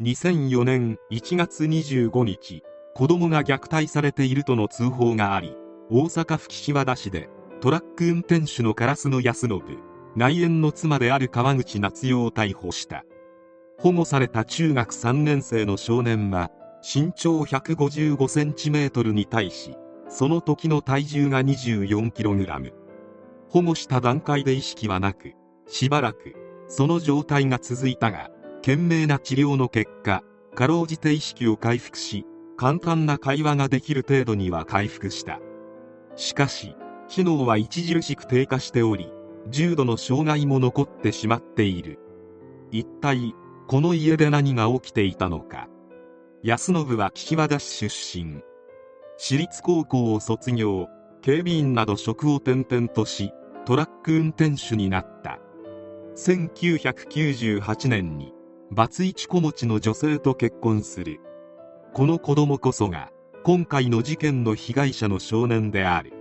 2004年1月25日子供が虐待されているとの通報があり大阪府岸和田市でトラック運転手の烏野安信内縁の妻である川口夏代を逮捕した。保護された中学3年生の少年は身長 155cm に対しその時の体重が 24kg 保護した段階で意識はなくしばらくその状態が続いたが懸命な治療の結果かろうじて意識を回復し簡単な会話ができる程度には回復した。しかし知能は著しく低下しており重度の障害も残ってしまっている。一体この家で何が起きていたのか。安信は岸和田市出身。私立高校を卒業。警備員など職を転々としトラック運転手になった。1998年にバツイチ子持ちの女性と結婚する。この子供こそが今回の事件の被害者の少年である。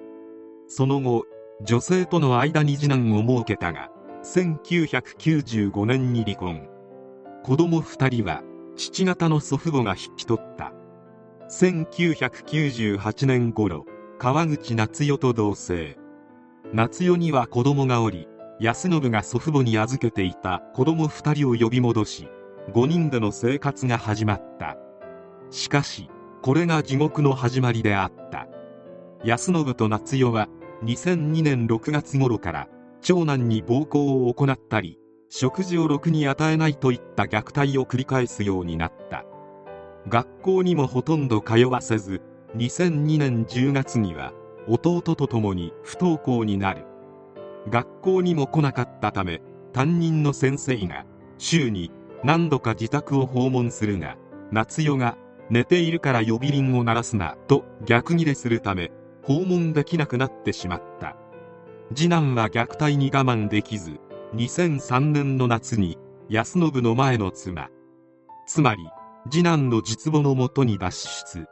その後女性との間に次男を設けたが1995年に離婚。子供2人は父方の祖父母が引き取った。1998年頃川口夏代と同棲。夏代には子供がおり安信が祖父母に預けていた子供2人を呼び戻し5人での生活が始まった。しかしこれが地獄の始まりであった。安信と夏代は2002年6月頃から長男に暴行を行ったり食事をろくに与えないといった虐待を繰り返すようになった。学校にもほとんど通わせず2002年10月には弟と共に不登校になる。学校にも来なかったため担任の先生が週に何度か自宅を訪問するが夏代が寝ているから呼び鈴を鳴らすなと逆ギレするため訪問できなくなってしまった。次男は虐待に我慢できず2003年の夏に安信の前の妻。つまり次男の実母のもとに脱出。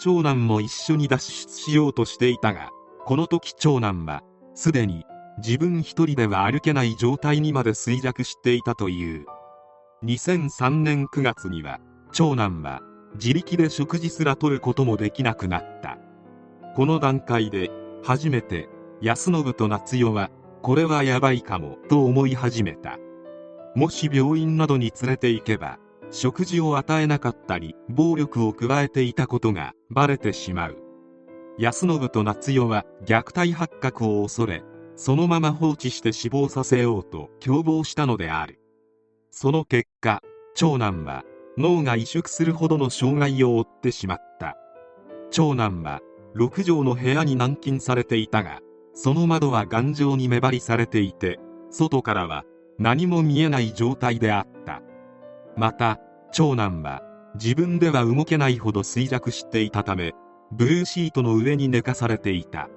長男も一緒に脱出しようとしていたがこの時長男はすでに自分一人では歩けない状態にまで衰弱していたという。2003年9月には長男は自力で食事すら取ることもできなくなった。この段階で初めて安信と夏代はこれはやばいかもと思い始めた。もし病院などに連れて行けば食事を与えなかったり暴力を加えていたことがバレてしまう。安信と夏代は虐待発覚を恐れそのまま放置して死亡させようと共謀したのである。その結果長男は脳が萎縮するほどの障害を負ってしまった。長男は6畳の部屋に軟禁されていたがその窓は頑丈に目張りされていて外からは何も見えない状態であった。また長男は自分では動けないほど衰弱していたためブルーシートの上に寝かされていた。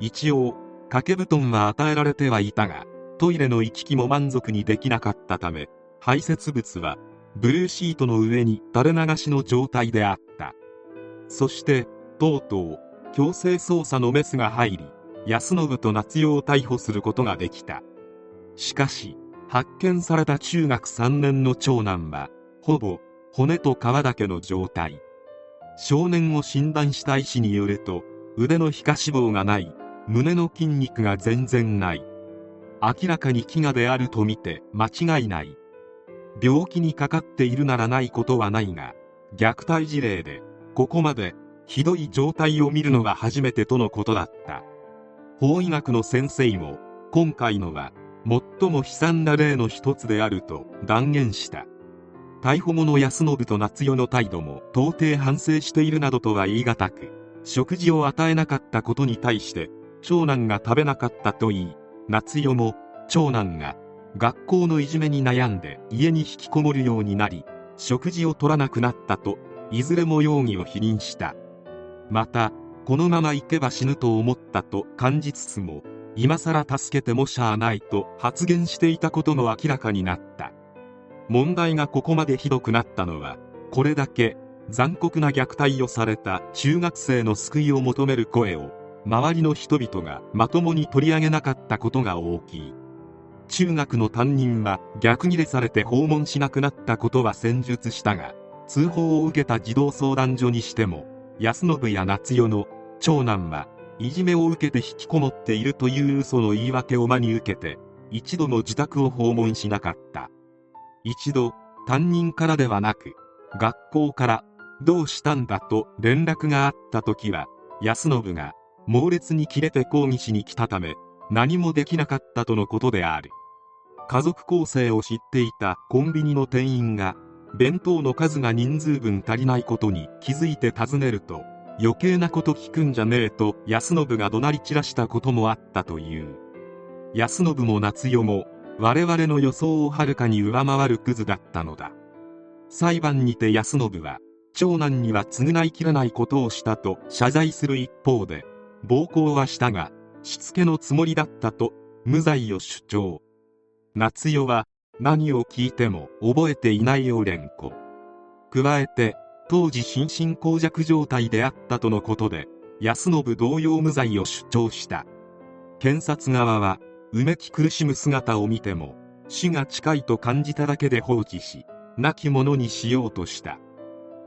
一応掛け布団は与えられてはいたがトイレの行き来も満足にできなかったため排泄物はブルーシートの上に垂れ流しの状態であった。そしてとうとう強制捜査のメスが入り安信と夏代を逮捕することができた。しかし発見された中学3年の長男はほぼ骨と皮だけの状態。少年を診断した医師によると腕の皮下脂肪がない。胸の筋肉が全然ない。明らかに飢餓であるとみて間違いない。病気にかかっているならないことはないが虐待事例でここまでひどい状態を見るのは初めてとのことだった。法医学の先生も今回のは最も悲惨な例の一つであると断言した。逮捕後の安信と夏代の態度も到底反省しているなどとは言い難く食事を与えなかったことに対して長男が食べなかったといい夏代も長男が学校のいじめに悩んで家に引きこもるようになり食事を取らなくなったといずれも容疑を否認した。またこのまま行けば死ぬと思ったと感じつつも今更助けてもしゃあないと発言していたことも明らかになった。問題がここまでひどくなったのはこれだけ残酷な虐待をされた中学生の救いを求める声を周りの人々がまともに取り上げなかったことが大きい。中学の担任は逆ギレされて訪問しなくなったことは戦術したが通報を受けた児童相談所にしても安信や夏代の長男はいじめを受けて引きこもっているという嘘の言い訳を真に受けて一度も自宅を訪問しなかった。一度担任からではなく学校からどうしたんだと連絡があった時は安信が猛烈に切れて抗議しに来たため何もできなかったとのことである。家族構成を知っていたコンビニの店員が弁当の数が人数分足りないことに気づいて尋ねると余計なこと聞くんじゃねえと安信が怒鳴り散らしたこともあったという。安信も夏代も我々の予想をはるかに上回るクズだったのだ。裁判にて安信は長男には償いきらないことをしたと謝罪する一方で暴行はしたがしつけのつもりだったと無罪を主張。夏代は何を聞いても覚えていないよ連呼加えて当時心神耗弱状態であったとのことで安信同様無罪を主張した。検察側はうめき苦しむ姿を見ても死が近いと感じただけで放置し亡き者にしようとした。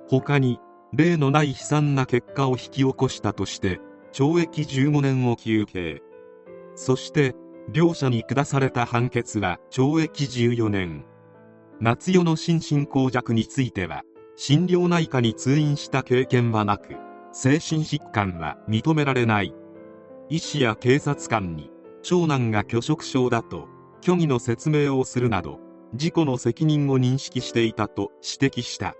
他に例のない悲惨な結果を引き起こしたとして懲役15年を求刑。そして両者に下された判決は懲役14年。夏代の心神耗弱については心療内科に通院した経験はなく精神疾患は認められない。医師や警察官に長男が拒食症だと虚偽の説明をするなど事故の責任を認識していたと指摘した。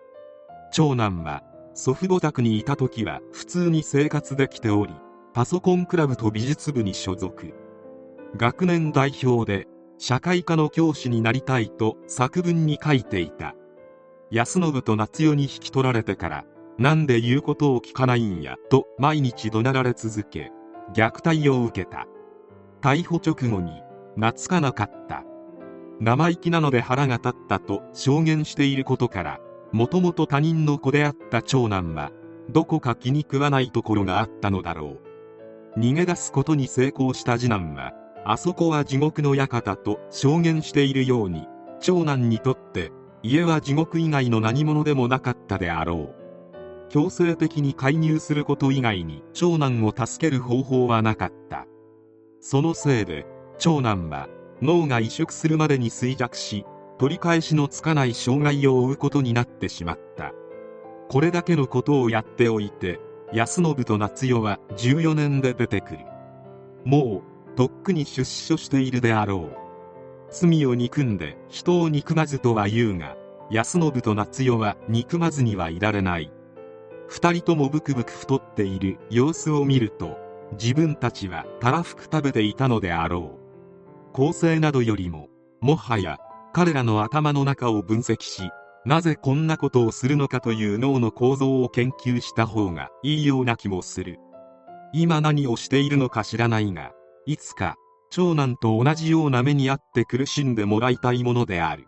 長男は祖父母宅にいた時は普通に生活できておりパソコンクラブと美術部に所属。学年代表で社会科の教師になりたいと作文に書いていた。安信と夏代に引き取られてからなんで言うことを聞かないんやと毎日怒鳴られ続け虐待を受けた。逮捕直後に懐かなかった。生意気なので腹が立ったと証言していることからもともと他人の子であった長男はどこか気に食わないところがあったのだろう。逃げ出すことに成功した次男はあそこは地獄の館と証言しているように長男にとって家は地獄以外の何者でもなかったであろう。強制的に介入すること以外に長男を助ける方法はなかった。そのせいで長男は脳が移植するまでに衰弱し取り返しのつかない障害を負うことになってしまった。これだけのことをやっておいて安信と夏代は14年で出てくる。もうとっくに出所しているであろう。罪を憎んで人を憎まずとは言うが安信と夏代は憎まずにはいられない。二人ともブクブク太っている様子を見ると自分たちはたらふく食べていたのであろう。構成などよりももはや彼らの頭の中を分析しなぜこんなことをするのかという脳の構造を研究した方がいいような気もする。今何をしているのか知らないがいつか長男と同じような目にあって苦しんでもらいたいものである。